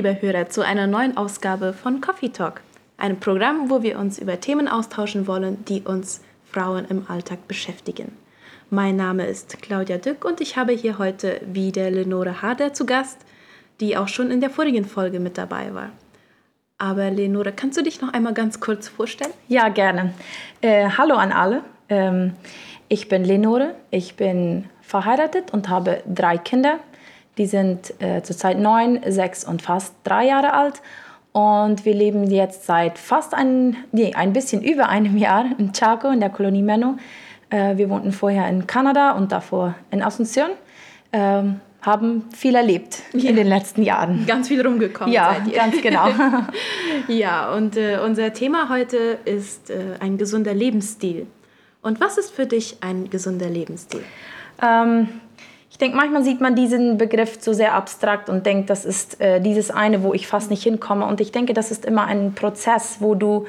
liebe Hörer, zu einer neuen Ausgabe von Coffee Talk, einem Programm, wo wir uns über Themen austauschen wollen, die uns Frauen im Alltag beschäftigen. Mein Name ist Claudia Dück und ich habe hier heute wieder Lenore Harder zu Gast, die auch schon in der vorigen Folge mit dabei war. Aber Lenore, kannst du dich noch einmal ganz kurz vorstellen? Ja, gerne. Äh, hallo an alle. Ähm, ich bin Lenore, ich bin verheiratet und habe drei Kinder. Die sind äh, zurzeit neun, sechs und fast drei Jahre alt. Und wir leben jetzt seit fast ein, nee, ein bisschen über einem Jahr in Chaco, in der Kolonie Menno. Äh, wir wohnten vorher in Kanada und davor in Asunción. Ähm, haben viel erlebt ja. in den letzten Jahren. Ganz viel rumgekommen. Ja, ganz genau. ja, und äh, unser Thema heute ist äh, ein gesunder Lebensstil. Und was ist für dich ein gesunder Lebensstil? Ähm, denke, manchmal sieht man diesen Begriff so sehr abstrakt und denkt, das ist äh, dieses eine, wo ich fast nicht hinkomme. Und ich denke, das ist immer ein Prozess, wo du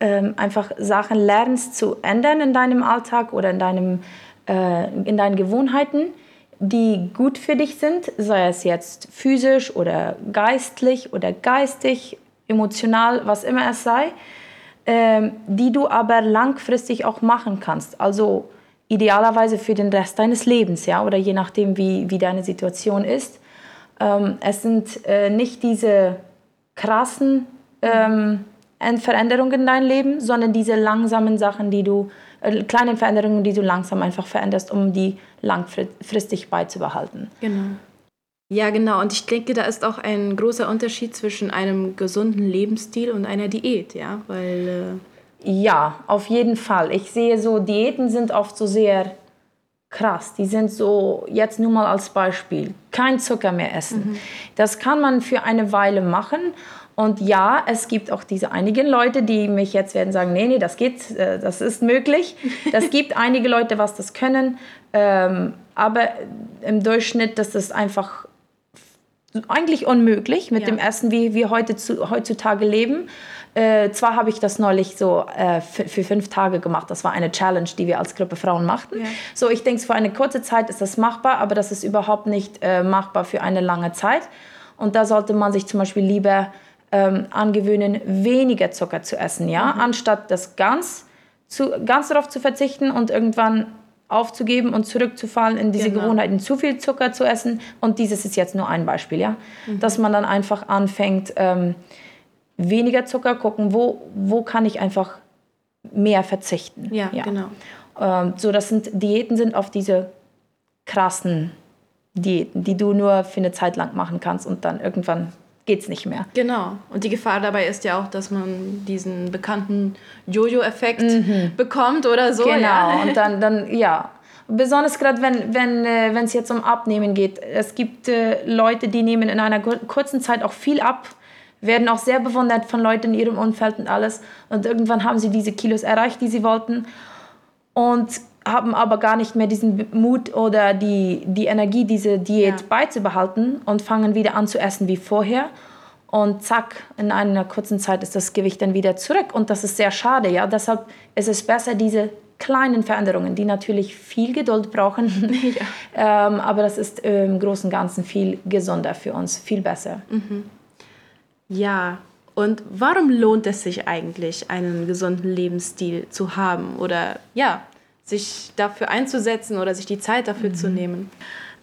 ähm, einfach Sachen lernst zu ändern in deinem Alltag oder in, deinem, äh, in deinen Gewohnheiten, die gut für dich sind, sei es jetzt physisch oder geistlich oder geistig, emotional, was immer es sei, äh, die du aber langfristig auch machen kannst. Also idealerweise für den Rest deines Lebens, ja, oder je nachdem, wie, wie deine Situation ist. Ähm, es sind äh, nicht diese krassen ähm, Veränderungen in deinem Leben, sondern diese langsamen Sachen, die du, äh, kleinen Veränderungen, die du langsam einfach veränderst, um die langfristig beizubehalten. Genau. Ja, genau. Und ich denke, da ist auch ein großer Unterschied zwischen einem gesunden Lebensstil und einer Diät, ja, weil äh ja, auf jeden Fall. Ich sehe so, Diäten sind oft so sehr krass. Die sind so, jetzt nur mal als Beispiel, kein Zucker mehr essen. Mhm. Das kann man für eine Weile machen. Und ja, es gibt auch diese einigen Leute, die mich jetzt werden sagen, nee, nee, das geht, äh, das ist möglich. Das gibt einige Leute, was das können. Ähm, aber im Durchschnitt, das ist einfach eigentlich unmöglich mit ja. dem Essen, wie wir heute zu, heutzutage leben. Äh, zwar habe ich das neulich so äh, für fünf Tage gemacht. Das war eine Challenge, die wir als Gruppe Frauen machten. Ja. So, ich denke, für eine kurze Zeit ist das machbar, aber das ist überhaupt nicht äh, machbar für eine lange Zeit. Und da sollte man sich zum Beispiel lieber ähm, angewöhnen, weniger Zucker zu essen, ja, mhm. anstatt das ganz, zu, ganz darauf zu verzichten und irgendwann aufzugeben und zurückzufallen in diese genau. Gewohnheiten, zu viel Zucker zu essen. Und dieses ist jetzt nur ein Beispiel, ja, mhm. dass man dann einfach anfängt. Ähm, weniger Zucker gucken, wo, wo kann ich einfach mehr verzichten. Ja, ja. genau. Ähm, so, das sind Diäten sind auf diese krassen Diäten, die du nur für eine Zeit lang machen kannst und dann irgendwann geht es nicht mehr. Genau. Und die Gefahr dabei ist ja auch, dass man diesen bekannten Jojo-Effekt mhm. bekommt oder so. Genau. Ja. Und dann, dann ja. Besonders gerade, wenn wenn äh, es jetzt um Abnehmen geht. Es gibt äh, Leute, die nehmen in einer kurzen Zeit auch viel ab werden auch sehr bewundert von Leuten in ihrem Umfeld und alles. Und irgendwann haben sie diese Kilos erreicht, die sie wollten. Und haben aber gar nicht mehr diesen Mut oder die, die Energie, diese Diät ja. beizubehalten und fangen wieder an zu essen wie vorher. Und zack, in einer kurzen Zeit ist das Gewicht dann wieder zurück. Und das ist sehr schade. Ja? Deshalb ist es besser, diese kleinen Veränderungen, die natürlich viel Geduld brauchen. Ja. ähm, aber das ist im Großen und Ganzen viel gesunder für uns, viel besser. Mhm. Ja, und warum lohnt es sich eigentlich, einen gesunden Lebensstil zu haben oder ja, sich dafür einzusetzen oder sich die Zeit dafür mhm. zu nehmen?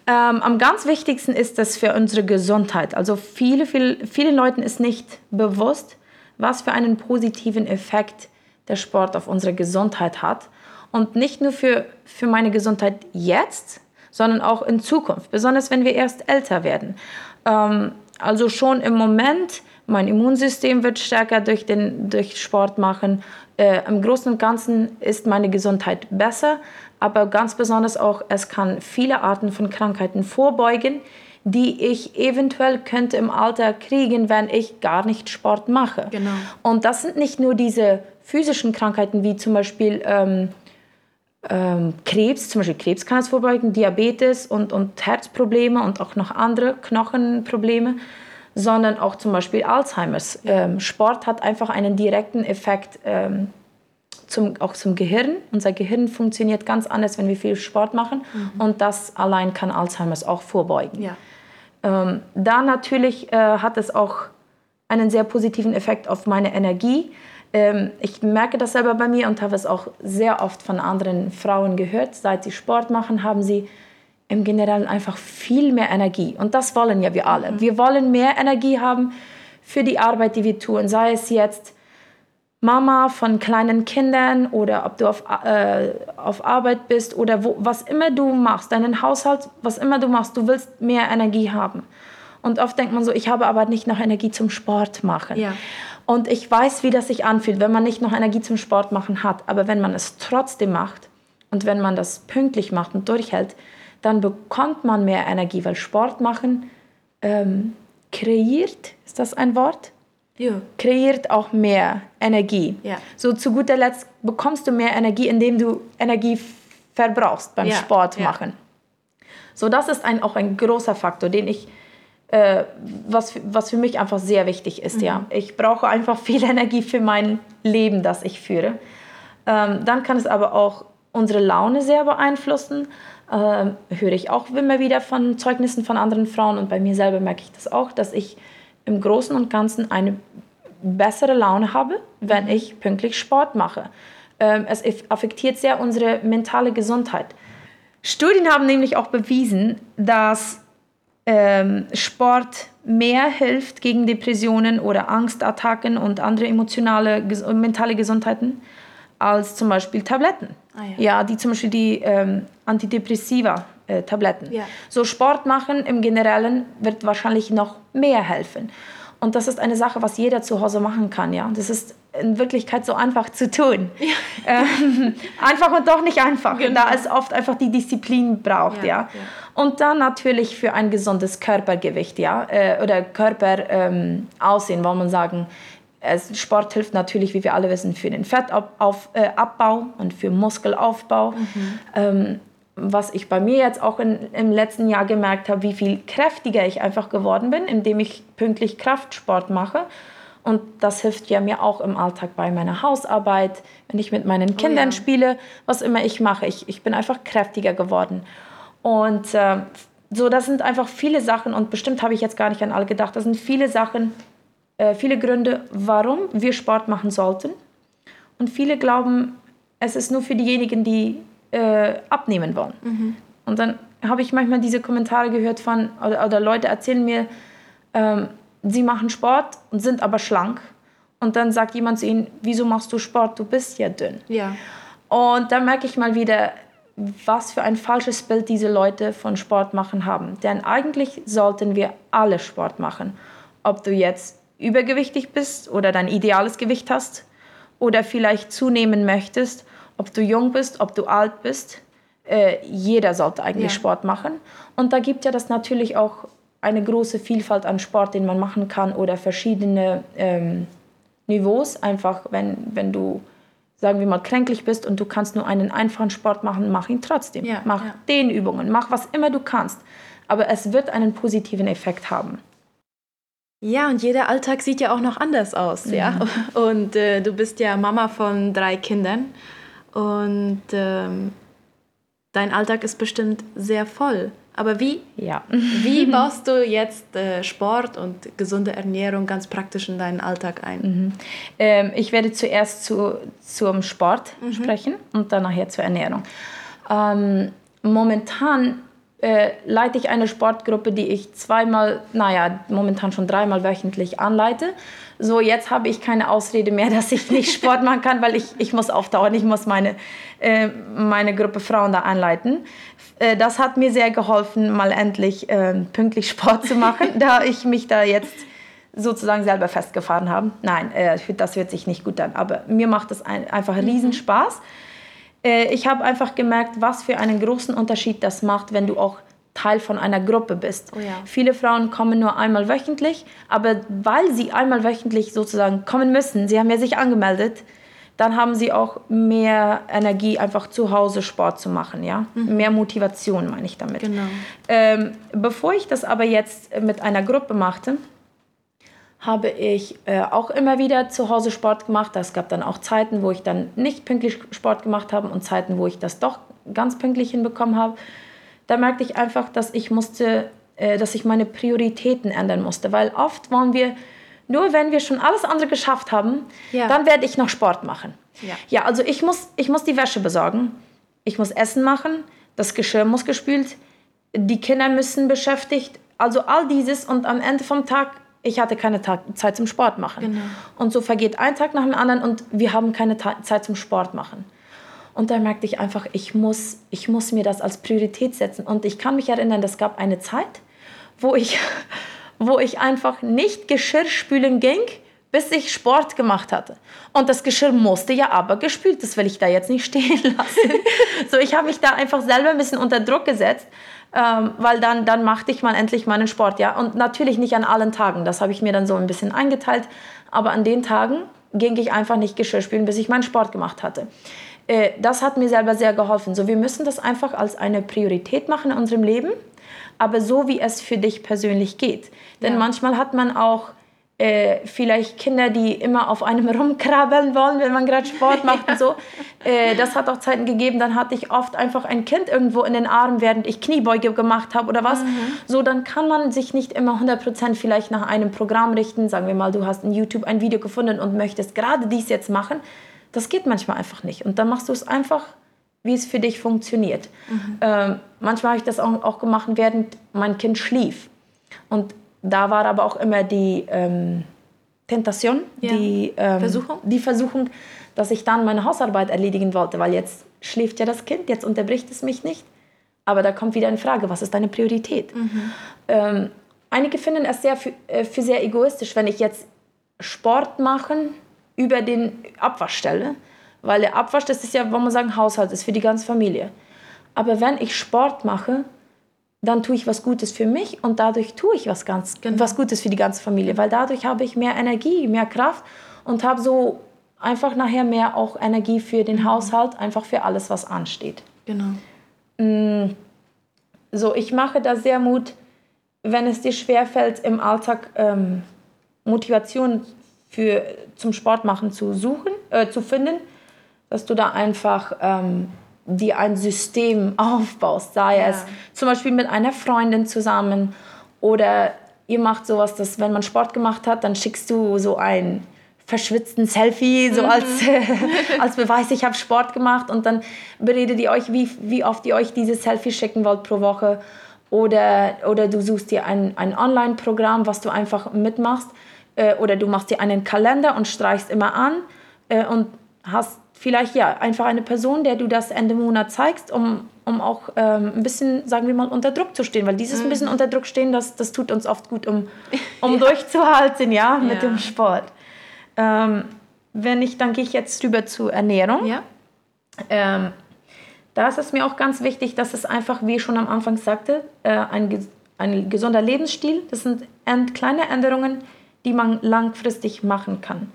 Ähm, am ganz wichtigsten ist das für unsere Gesundheit. Also viele, viele, vielen Leuten ist nicht bewusst, was für einen positiven Effekt der Sport auf unsere Gesundheit hat. Und nicht nur für, für meine Gesundheit jetzt, sondern auch in Zukunft, besonders wenn wir erst älter werden. Ähm, also schon im Moment mein Immunsystem wird stärker durch, den, durch Sport machen. Äh, Im Großen und Ganzen ist meine Gesundheit besser, aber ganz besonders auch, es kann viele Arten von Krankheiten vorbeugen, die ich eventuell könnte im Alter kriegen, wenn ich gar nicht Sport mache. Genau. Und das sind nicht nur diese physischen Krankheiten wie zum Beispiel ähm, ähm, Krebs, zum Beispiel Krebs kann es vorbeugen, Diabetes und, und Herzprobleme und auch noch andere Knochenprobleme, sondern auch zum Beispiel Alzheimers. Ähm, Sport hat einfach einen direkten Effekt ähm, zum, auch zum Gehirn. Unser Gehirn funktioniert ganz anders, wenn wir viel Sport machen. Mhm. Und das allein kann Alzheimers auch vorbeugen. Ja. Ähm, da natürlich äh, hat es auch einen sehr positiven Effekt auf meine Energie. Ähm, ich merke das selber bei mir und habe es auch sehr oft von anderen Frauen gehört. Seit sie Sport machen, haben sie im Generellen einfach viel mehr Energie. Und das wollen ja wir alle. Mhm. Wir wollen mehr Energie haben für die Arbeit, die wir tun. Sei es jetzt Mama von kleinen Kindern oder ob du auf, äh, auf Arbeit bist oder wo, was immer du machst, deinen Haushalt, was immer du machst, du willst mehr Energie haben. Und oft denkt man so, ich habe aber nicht noch Energie zum Sport machen. Ja. Und ich weiß, wie das sich anfühlt, wenn man nicht noch Energie zum Sport machen hat. Aber wenn man es trotzdem macht und wenn man das pünktlich macht und durchhält, dann bekommt man mehr Energie, weil Sport machen ähm, kreiert, ist das ein Wort? Ja. Kreiert auch mehr Energie. Ja. So zu guter Letzt bekommst du mehr Energie, indem du Energie verbrauchst beim ja. Sport machen. Ja. So, das ist ein, auch ein großer Faktor, den ich, äh, was, was für mich einfach sehr wichtig ist. Mhm. Ja. Ich brauche einfach viel Energie für mein Leben, das ich führe. Ähm, dann kann es aber auch unsere Laune sehr beeinflussen äh, höre ich auch immer wieder von Zeugnissen von anderen Frauen und bei mir selber merke ich das auch, dass ich im Großen und Ganzen eine bessere Laune habe, wenn ich pünktlich Sport mache. Ähm, es affektiert sehr unsere mentale Gesundheit. Studien haben nämlich auch bewiesen, dass ähm, Sport mehr hilft gegen Depressionen oder Angstattacken und andere emotionale, mentale Gesundheiten als zum Beispiel Tabletten. Ah, ja. ja. die zum Beispiel die ähm, Antidepressiva-Tabletten. Äh, ja. So Sport machen im Generellen wird wahrscheinlich noch mehr helfen. Und das ist eine Sache, was jeder zu Hause machen kann. Ja, das ist in Wirklichkeit so einfach zu tun. Ja. Ähm, einfach und doch nicht einfach, genau. da es oft einfach die Disziplin braucht. Ja, ja. Und dann natürlich für ein gesundes Körpergewicht, ja, äh, oder Körperaussehen, ähm, wollen wir sagen Sport hilft natürlich, wie wir alle wissen, für den Fettabbau äh, und für Muskelaufbau. Mhm. Ähm, was ich bei mir jetzt auch in, im letzten Jahr gemerkt habe, wie viel kräftiger ich einfach geworden bin, indem ich pünktlich Kraftsport mache. Und das hilft ja mir auch im Alltag bei meiner Hausarbeit, wenn ich mit meinen Kindern oh ja. spiele, was immer ich mache. Ich, ich bin einfach kräftiger geworden. Und äh, so, das sind einfach viele Sachen und bestimmt habe ich jetzt gar nicht an alle gedacht. Das sind viele Sachen, äh, viele Gründe, warum wir Sport machen sollten. Und viele glauben, es ist nur für diejenigen, die äh, abnehmen wollen. Mhm. Und dann habe ich manchmal diese Kommentare gehört von, oder, oder Leute erzählen mir, ähm, sie machen Sport und sind aber schlank. Und dann sagt jemand zu ihnen, wieso machst du Sport? Du bist ja dünn. Ja. Und dann merke ich mal wieder, was für ein falsches Bild diese Leute von Sport machen haben. Denn eigentlich sollten wir alle Sport machen. Ob du jetzt übergewichtig bist oder dein ideales Gewicht hast oder vielleicht zunehmen möchtest, ob du jung bist, ob du alt bist, äh, jeder sollte eigentlich ja. Sport machen. Und da gibt ja das natürlich auch eine große Vielfalt an Sport, den man machen kann oder verschiedene ähm, Niveaus. Einfach, wenn, wenn du, sagen wir mal, kränklich bist und du kannst nur einen einfachen Sport machen, mach ihn trotzdem. Ja, mach ja. den Übungen, mach was immer du kannst. Aber es wird einen positiven Effekt haben. Ja, und jeder Alltag sieht ja auch noch anders aus, mhm. ja. Und äh, du bist ja Mama von drei Kindern und ähm, dein Alltag ist bestimmt sehr voll. Aber wie, ja. wie baust du jetzt äh, Sport und gesunde Ernährung ganz praktisch in deinen Alltag ein? Mhm. Ähm, ich werde zuerst zu, zum Sport mhm. sprechen und dann nachher zur Ernährung. Ähm, momentan äh, leite ich eine Sportgruppe, die ich zweimal, naja, momentan schon dreimal wöchentlich anleite. So, jetzt habe ich keine Ausrede mehr, dass ich nicht Sport machen kann, weil ich, ich muss aufdauern, ich muss meine, äh, meine Gruppe Frauen da anleiten. Äh, das hat mir sehr geholfen, mal endlich äh, pünktlich Sport zu machen, da ich mich da jetzt sozusagen selber festgefahren habe. Nein, äh, das hört sich nicht gut an, aber mir macht es ein, einfach mhm. Äh, ich habe einfach gemerkt, was für einen großen Unterschied das macht, wenn du auch Teil von einer Gruppe bist. Oh ja. Viele Frauen kommen nur einmal wöchentlich, aber weil sie einmal wöchentlich sozusagen kommen müssen, sie haben ja sich angemeldet, dann haben sie auch mehr Energie, einfach zu Hause Sport zu machen, ja. Mhm. Mehr Motivation meine ich damit. Genau. Ähm, bevor ich das aber jetzt mit einer Gruppe machte, habe ich äh, auch immer wieder zu Hause Sport gemacht. Es gab dann auch Zeiten, wo ich dann nicht pünktlich Sport gemacht habe und Zeiten, wo ich das doch ganz pünktlich hinbekommen habe. Da merkte ich einfach, dass ich musste äh, dass ich meine Prioritäten ändern musste, weil oft wollen wir, nur wenn wir schon alles andere geschafft haben, Ja. dann werde ich noch Sport machen. Ja. ja, also ich muss, ich muss die Wäsche besorgen, ich muss Essen machen, das Geschirr muss gespült, die Kinder müssen beschäftigt, also all dieses und am Ende vom Tag, ich hatte keine Tag, Zeit zum Sport machen. Genau. Und so vergeht ein Tag nach dem anderen und wir haben keine Ta Zeit zum Sport machen. Und da merkte ich einfach, ich muss, ich muss mir das als Priorität setzen. Und ich kann mich erinnern, es gab eine Zeit, wo ich, wo ich einfach nicht Geschirr spülen ging, bis ich Sport gemacht hatte. Und das Geschirr musste ja aber gespült, das will ich da jetzt nicht stehen lassen. so, ich habe mich da einfach selber ein bisschen unter Druck gesetzt, ähm, weil dann, dann machte ich mal endlich meinen Sport. Ja? Und natürlich nicht an allen Tagen, das habe ich mir dann so ein bisschen eingeteilt. Aber an den Tagen ging ich einfach nicht Geschirr spülen, bis ich meinen Sport gemacht hatte. Äh, das hat mir selber sehr geholfen. So, wir müssen das einfach als eine Priorität machen in unserem Leben, aber so wie es für dich persönlich geht. Denn Ja. manchmal hat man auch äh, vielleicht Kinder, die immer auf einem rumkrabbeln wollen, wenn man gerade Sport macht und so. Äh, das hat auch Zeiten gegeben, dann hatte ich oft einfach ein Kind irgendwo in den Armen, während ich Kniebeuge gemacht habe oder was. So, dann kann man sich nicht immer 100% vielleicht nach einem Programm richten. Sagen wir mal, du hast in YouTube ein Video gefunden und möchtest gerade dies jetzt machen. Das geht manchmal einfach nicht. Und dann machst du es einfach, wie es für dich funktioniert. Ähm, manchmal habe ich das auch, auch gemacht, während mein Kind schlief. Und da war aber auch immer die ähm, Tentation, Ja. die, ähm, Versuchung? die Versuchung, dass ich dann meine Hausarbeit erledigen wollte, weil jetzt schläft ja das Kind, jetzt unterbricht es mich nicht. Aber da kommt wieder eine Frage, was ist deine Priorität? Ähm, einige finden es sehr für, äh, für sehr egoistisch, wenn ich jetzt Sport machen über den Abwasch stelle. Weil der Abwasch, das ist ja, wollen wir sagen, Haushalt, ist für die ganze Familie. Aber wenn ich Sport mache, dann tue ich was Gutes für mich und dadurch tue ich was ganz Genau. was Gutes für die ganze Familie, weil dadurch habe ich mehr Energie, mehr Kraft und habe so einfach nachher mehr auch Energie für den Haushalt, einfach für alles, was ansteht. Genau. So, ich mache da sehr Mut, wenn es dir schwerfällt, im Alltag ähm, Motivation für, zum Sport machen zu suchen, äh, zu finden, dass du da einfach ähm, dir ein System aufbaust, sei Ja. es zum Beispiel mit einer Freundin zusammen oder ihr macht sowas, dass wenn man Sport gemacht hat, dann schickst du so ein verschwitzten Selfie, so als, als Beweis, ich habe Sport gemacht und dann beredet ihr euch, wie, wie oft ihr euch dieses Selfie schicken wollt pro Woche oder, oder du suchst dir ein, ein Online-Programm, was du einfach mitmachst äh, oder du machst dir einen Kalender und streichst immer an äh, und hast vielleicht ja einfach eine Person, der du das Ende Monat zeigst, um, um auch ähm, ein bisschen, sagen wir mal, unter Druck zu stehen, weil dieses ein bisschen unter Druck stehen, das, das tut uns oft gut, um, um durchzuhalten, ja, mit Ja. dem Sport. Ähm, wenn ich, dann gehe ich jetzt rüber zur Ernährung. Ja? Ähm, da ist es mir auch ganz wichtig, dass es einfach, wie ich schon am Anfang sagte, äh, ein, ein gesunder Lebensstil, das sind kleine Änderungen, die man langfristig machen kann.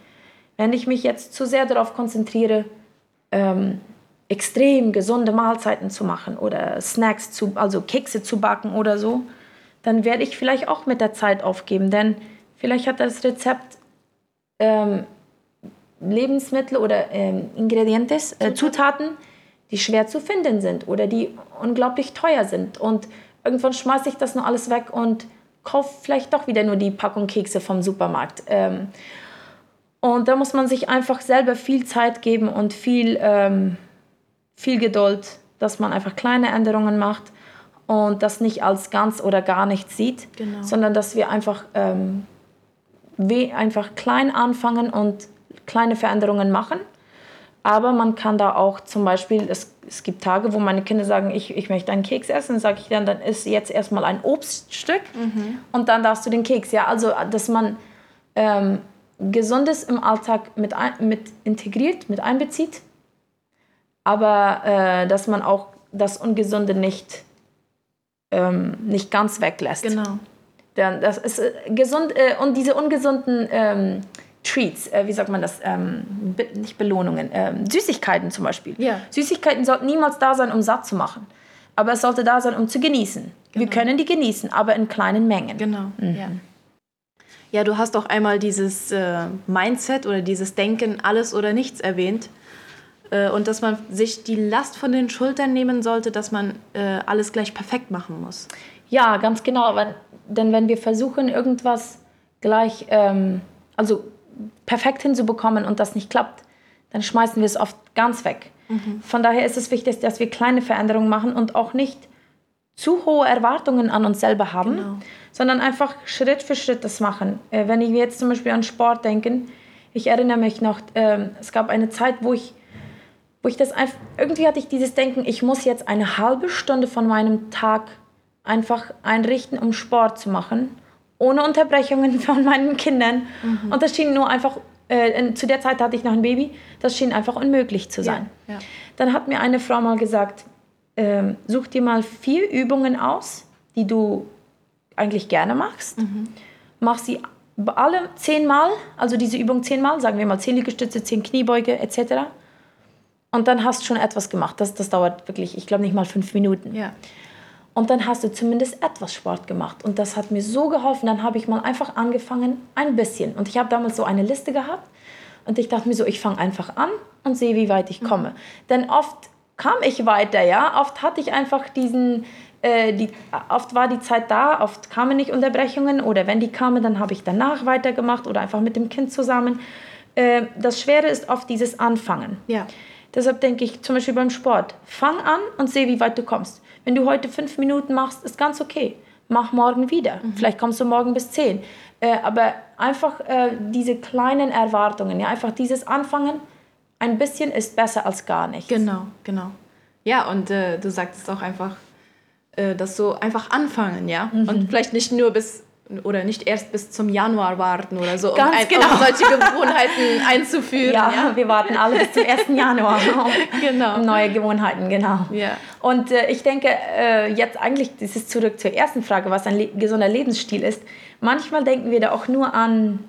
Wenn ich mich jetzt zu sehr darauf konzentriere, ähm, extrem gesunde Mahlzeiten zu machen oder Snacks, zu, also Kekse zu backen oder so, dann werde ich vielleicht auch mit der Zeit aufgeben, denn vielleicht hat das Rezept ähm, Lebensmittel oder ähm, Ingredientes, äh, Zutaten, die schwer zu finden sind oder die unglaublich teuer sind. Und irgendwann schmeiße ich das nur alles weg und kaufe vielleicht doch wieder nur die Packung Kekse vom Supermarkt. Ähm, und da muss man sich einfach selber viel Zeit geben und viel, ähm, viel Geduld, dass man einfach kleine Änderungen macht und das nicht als ganz oder gar nichts sieht, Genau. sondern dass wir einfach, ähm, we einfach klein anfangen und kleine Veränderungen machen. Aber man kann da auch zum Beispiel, es, es gibt Tage, wo meine Kinder sagen, ich, ich möchte einen Keks essen, dann sage ich dann, dann isst jetzt erstmal ein Obststück und dann darfst du den Keks. Ja, also dass man ähm, Gesundes im Alltag mit, mit integriert, mit einbezieht, aber äh, dass man auch das Ungesunde nicht, ähm, nicht ganz weglässt. Genau. Dann, das ist äh, gesund äh, und diese ungesunden ähm, Treats, äh, wie sagt man das? Ähm, be nicht Belohnungen, ähm, Süßigkeiten zum Beispiel. Ja. Süßigkeiten sollten niemals da sein, um satt zu machen. Aber es sollte da sein, um zu genießen. Wir können die genießen, aber in kleinen Mengen. Genau. Ja. Ja, du hast auch einmal dieses äh, Mindset oder dieses Denken, alles oder nichts erwähnt. Äh, und dass man sich die Last von den Schultern nehmen sollte, dass man äh, alles gleich perfekt machen muss. Ja, ganz genau. Wenn, denn wenn wir versuchen, irgendwas gleich, ähm, also perfekt hinzubekommen und das nicht klappt, dann schmeißen wir es oft ganz weg. Mhm. Von daher ist es wichtig, dass wir kleine Veränderungen machen und auch nicht zu hohe Erwartungen an uns selber haben, genau. sondern einfach Schritt für Schritt das machen. Äh, wenn ich jetzt zum Beispiel an Sport denke, ich erinnere mich noch, äh, es gab eine Zeit, wo ich, wo ich das einfach, irgendwie hatte ich dieses Denken, ich muss jetzt eine halbe Stunde von meinem Tag einfach einrichten, um Sport zu machen, ohne Unterbrechungen von meinen Kindern. Mhm. Und das schien nur einfach, äh, zu der Zeit hatte ich noch ein Baby, das schien einfach unmöglich zu sein. Ja, ja. Dann hat mir eine Frau mal gesagt, äh, such dir mal vier Übungen aus, die du eigentlich gerne machst. Mhm. Mach sie alle zehnmal, also diese Übung zehnmal, sagen wir mal zehn Liegestütze, zehn Kniebeuge etc. Und dann hast du schon etwas gemacht. Das, das dauert wirklich, ich glaube nicht mal fünf Minuten. Ja. Und dann hast du zumindest etwas Sport gemacht. Und das hat mir so geholfen. Dann habe ich mal einfach angefangen, ein bisschen. Und ich habe damals so eine Liste gehabt. Und ich dachte mir so, ich fange einfach an und sehe, wie weit ich komme. Mhm. Denn oft kam ich weiter, ja. Oft hatte ich einfach diesen, äh, die, oft war die Zeit da, oft kamen nicht Unterbrechungen. Oder wenn die kamen, dann habe ich danach weitergemacht oder einfach mit dem Kind zusammen. Äh, das Schwere ist oft dieses Anfangen. Ja. Deshalb denke ich zum Beispiel beim Sport, fang an und sehe, wie weit du kommst. Wenn du heute fünf Minuten machst, ist ganz okay. Mach morgen wieder. Mhm. Vielleicht kommst du morgen bis zehn. Äh, aber einfach äh, diese kleinen Erwartungen, ja, einfach dieses Anfangen, ein bisschen ist besser als gar nichts. Genau, genau. Ja, und äh, du sagtest auch einfach, äh, das so einfach anfangen, ja. Mhm. Und vielleicht nicht nur bis oder nicht erst bis zum Januar warten oder so, um, ein, genau. um solche Gewohnheiten einzuführen. Ja, ja, wir warten alle bis zum 1. Januar, um, genau. um neue Gewohnheiten, genau. Ja. Und äh, ich denke, äh, jetzt eigentlich, das ist zurück zur ersten Frage, was ein le gesunder Lebensstil ist. Manchmal denken wir da auch nur an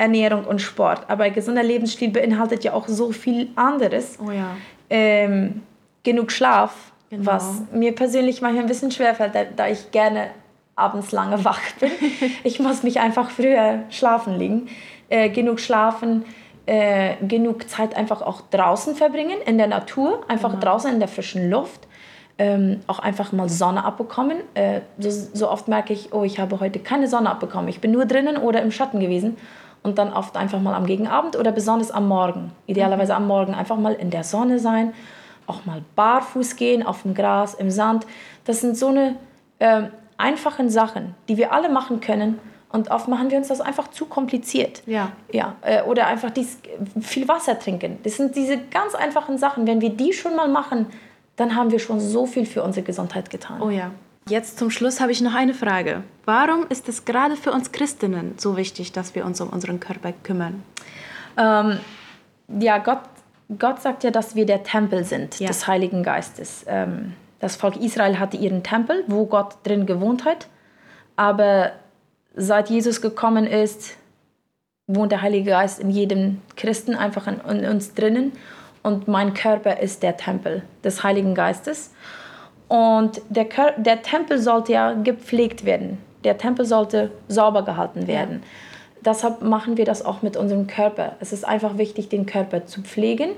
Ernährung und Sport, aber ein gesunder Lebensstil beinhaltet ja auch so viel anderes. Oh ja. Ähm, genug Schlaf, genau. was mir persönlich manchmal ein bisschen schwerfällt, da, da ich gerne abends lange wach bin. Ich muss mich einfach früher schlafen legen. Äh, genug schlafen, äh, genug Zeit einfach auch draußen verbringen, in der Natur, einfach genau. draußen in der frischen Luft. Ähm, auch einfach mal Sonne abbekommen. Äh, so, so, oft merke ich, oh, ich habe heute keine Sonne abbekommen. Ich bin nur drinnen oder im Schatten gewesen. Und dann oft einfach mal am Gegenabend oder besonders am Morgen. Idealerweise am Morgen einfach mal in der Sonne sein, auch mal barfuß gehen, auf dem Gras, im Sand. Das sind so eine äh, einfachen Sachen, die wir alle machen können. Und oft machen wir uns das einfach zu kompliziert. Ja. ja äh, oder einfach dies, viel Wasser trinken. Das sind diese ganz einfachen Sachen. Wenn wir die schon mal machen, dann haben wir schon so viel für unsere Gesundheit getan. Oh ja. Jetzt zum Schluss habe ich noch eine Frage. Warum ist es gerade für uns Christinnen so wichtig, dass wir uns um unseren Körper kümmern? Ähm, ja, Gott, Gott sagt ja, dass wir der Tempel sind ja. des Heiligen Geistes. Ähm, das Volk Israel hatte ihren Tempel, wo Gott drin gewohnt hat. Aber seit Jesus gekommen ist, wohnt der Heilige Geist in jedem Christen einfach in, in uns drinnen. Und mein Körper ist der Tempel des Heiligen Geistes. Und der, Kör der Tempel sollte ja gepflegt werden. Der Tempel sollte sauber gehalten werden. Ja. Deshalb machen wir das auch mit unserem Körper. Es ist einfach wichtig, den Körper zu pflegen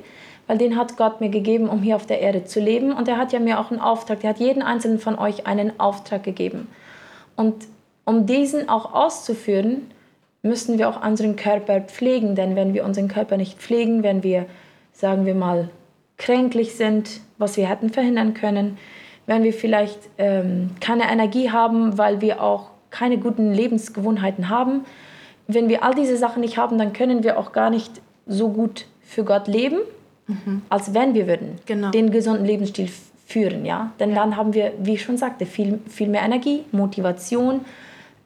weil den hat Gott mir gegeben, um hier auf der Erde zu leben. Und er hat ja mir auch einen Auftrag, er hat jeden einzelnen von euch einen Auftrag gegeben. Und um diesen auch auszuführen, müssen wir auch unseren Körper pflegen. Denn wenn wir unseren Körper nicht pflegen, wenn wir, sagen wir mal, kränklich sind, was wir hätten verhindern können, wenn wir vielleicht ähm, keine Energie haben, weil wir auch keine guten Lebensgewohnheiten haben, wenn wir all diese Sachen nicht haben, dann können wir auch gar nicht so gut für Gott leben mhm. als wenn wir würden genau. den gesunden Lebensstil führen. Ja? Denn ja. dann haben wir, wie ich schon sagte, viel, viel mehr Energie, Motivation.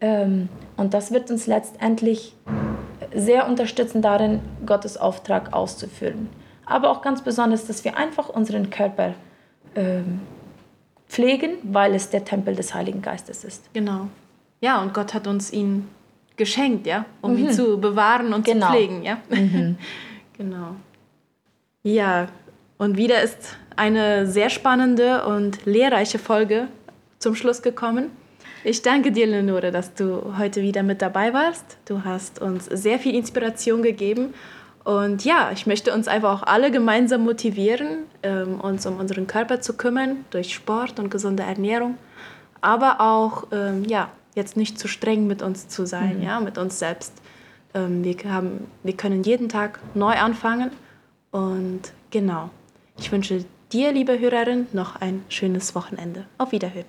Ähm, und das wird uns letztendlich sehr unterstützen darin, Gottes Auftrag auszuführen. Aber auch ganz besonders, dass wir einfach unseren Körper ähm, pflegen, weil es der Tempel des Heiligen Geistes ist. Genau. Ja, und Gott hat uns ihn geschenkt, ja, um mhm. ihn zu bewahren und genau. zu pflegen, ja. Mhm. genau. Ja, und wieder ist eine sehr spannende und lehrreiche Folge zum Schluss gekommen. Ich danke dir, Lenore, dass du heute wieder mit dabei warst. Du hast uns sehr viel Inspiration gegeben. Und ja, ich möchte uns einfach auch alle gemeinsam motivieren, ähm, uns um unseren Körper zu kümmern durch Sport und gesunde Ernährung. aber auch ähm, ja, jetzt nicht zu streng mit uns zu sein, mhm. ja, mit uns selbst. Ähm, wir, haben, wir können jeden Tag neu anfangen und genau. Ich wünsche dir, liebe Hörerin, noch ein schönes Wochenende. Auf Wiederhören.